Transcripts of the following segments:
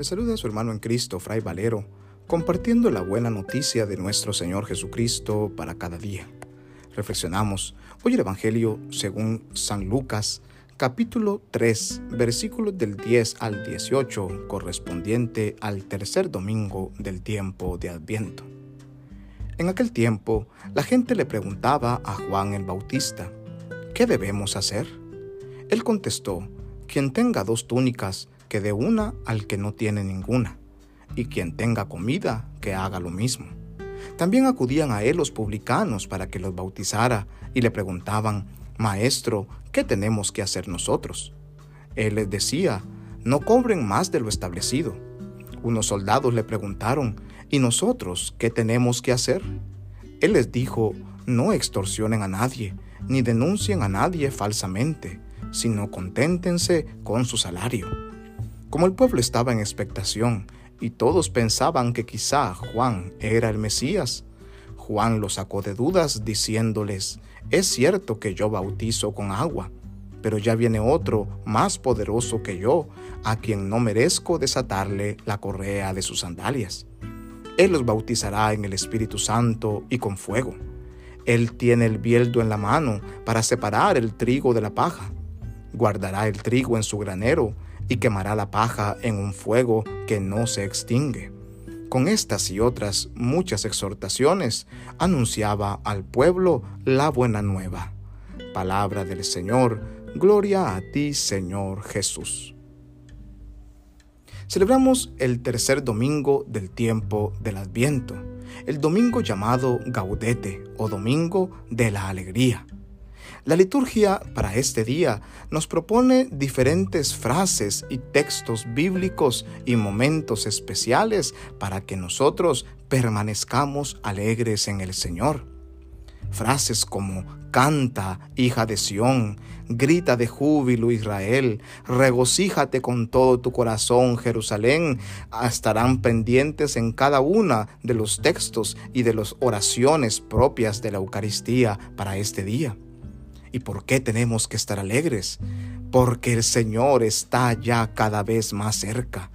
Le saluda a su hermano en Cristo, Fray Valero, compartiendo la buena noticia de nuestro Señor Jesucristo para cada día. Reflexionamos hoy el Evangelio según San Lucas, capítulo 3, versículos del 10 al 18, correspondiente al tercer domingo del tiempo de Adviento. En aquel tiempo, la gente le preguntaba a Juan el Bautista, ¿qué debemos hacer? Él contestó, quien tenga dos túnicas, que dé una al que no tiene ninguna, y quien tenga comida, que haga lo mismo. También acudían a él los publicanos para que los bautizara y le preguntaban, Maestro, ¿qué tenemos que hacer nosotros? Él les decía, no cobren más de lo establecido. Unos soldados le preguntaron, ¿y nosotros qué tenemos que hacer? Él les dijo, no extorsionen a nadie, ni denuncien a nadie falsamente sino conténtense con su salario. Como el pueblo estaba en expectación y todos pensaban que quizá Juan era el Mesías, Juan los sacó de dudas diciéndoles, es cierto que yo bautizo con agua, pero ya viene otro más poderoso que yo, a quien no merezco desatarle la correa de sus sandalias. Él los bautizará en el Espíritu Santo y con fuego. Él tiene el bieldo en la mano para separar el trigo de la paja guardará el trigo en su granero y quemará la paja en un fuego que no se extingue. Con estas y otras muchas exhortaciones anunciaba al pueblo la buena nueva. Palabra del Señor, gloria a ti Señor Jesús. Celebramos el tercer domingo del tiempo del Adviento, el domingo llamado Gaudete o Domingo de la Alegría. La liturgia para este día nos propone diferentes frases y textos bíblicos y momentos especiales para que nosotros permanezcamos alegres en el Señor. Frases como canta, hija de Sión, grita de júbilo Israel, regocíjate con todo tu corazón Jerusalén, estarán pendientes en cada una de los textos y de las oraciones propias de la Eucaristía para este día. ¿Y por qué tenemos que estar alegres? Porque el Señor está ya cada vez más cerca.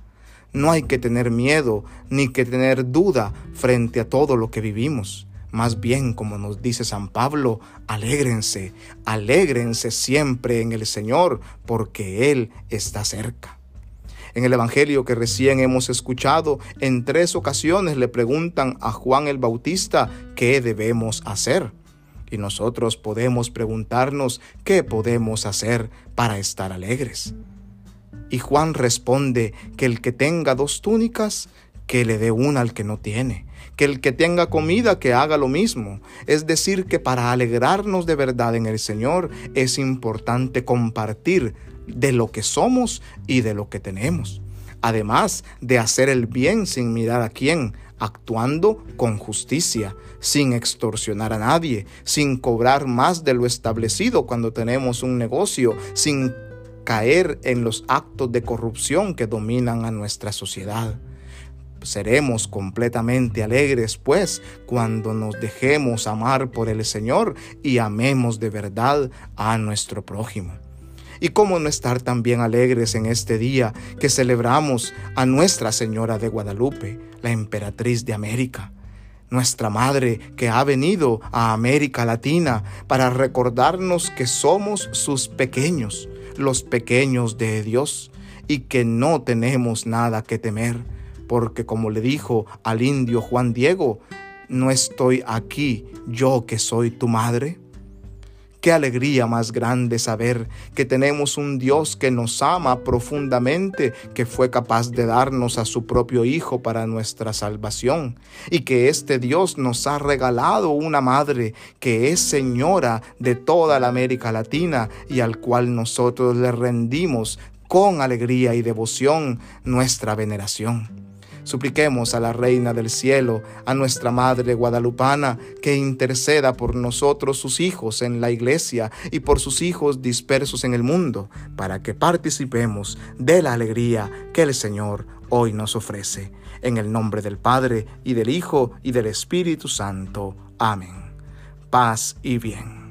No hay que tener miedo ni que tener duda frente a todo lo que vivimos. Más bien, como nos dice San Pablo, alégrense, alégrense siempre en el Señor, porque Él está cerca. En el Evangelio que recién hemos escuchado, en tres ocasiones le preguntan a Juan el Bautista qué debemos hacer. Y nosotros podemos preguntarnos qué podemos hacer para estar alegres. Y Juan responde que el que tenga dos túnicas, que le dé una al que no tiene, que el que tenga comida, que haga lo mismo. Es decir, que para alegrarnos de verdad en el Señor es importante compartir de lo que somos y de lo que tenemos. Además de hacer el bien sin mirar a quién, actuando con justicia, sin extorsionar a nadie, sin cobrar más de lo establecido cuando tenemos un negocio, sin caer en los actos de corrupción que dominan a nuestra sociedad. Seremos completamente alegres, pues, cuando nos dejemos amar por el Señor y amemos de verdad a nuestro prójimo. Y cómo no estar también alegres en este día que celebramos a Nuestra Señora de Guadalupe, la emperatriz de América, nuestra Madre que ha venido a América Latina para recordarnos que somos sus pequeños, los pequeños de Dios, y que no tenemos nada que temer, porque como le dijo al indio Juan Diego, no estoy aquí yo que soy tu madre. Qué alegría más grande saber que tenemos un Dios que nos ama profundamente, que fue capaz de darnos a su propio Hijo para nuestra salvación, y que este Dios nos ha regalado una madre que es señora de toda la América Latina y al cual nosotros le rendimos con alegría y devoción nuestra veneración. Supliquemos a la Reina del Cielo, a nuestra Madre Guadalupana, que interceda por nosotros sus hijos en la iglesia y por sus hijos dispersos en el mundo, para que participemos de la alegría que el Señor hoy nos ofrece. En el nombre del Padre, y del Hijo, y del Espíritu Santo. Amén. Paz y bien.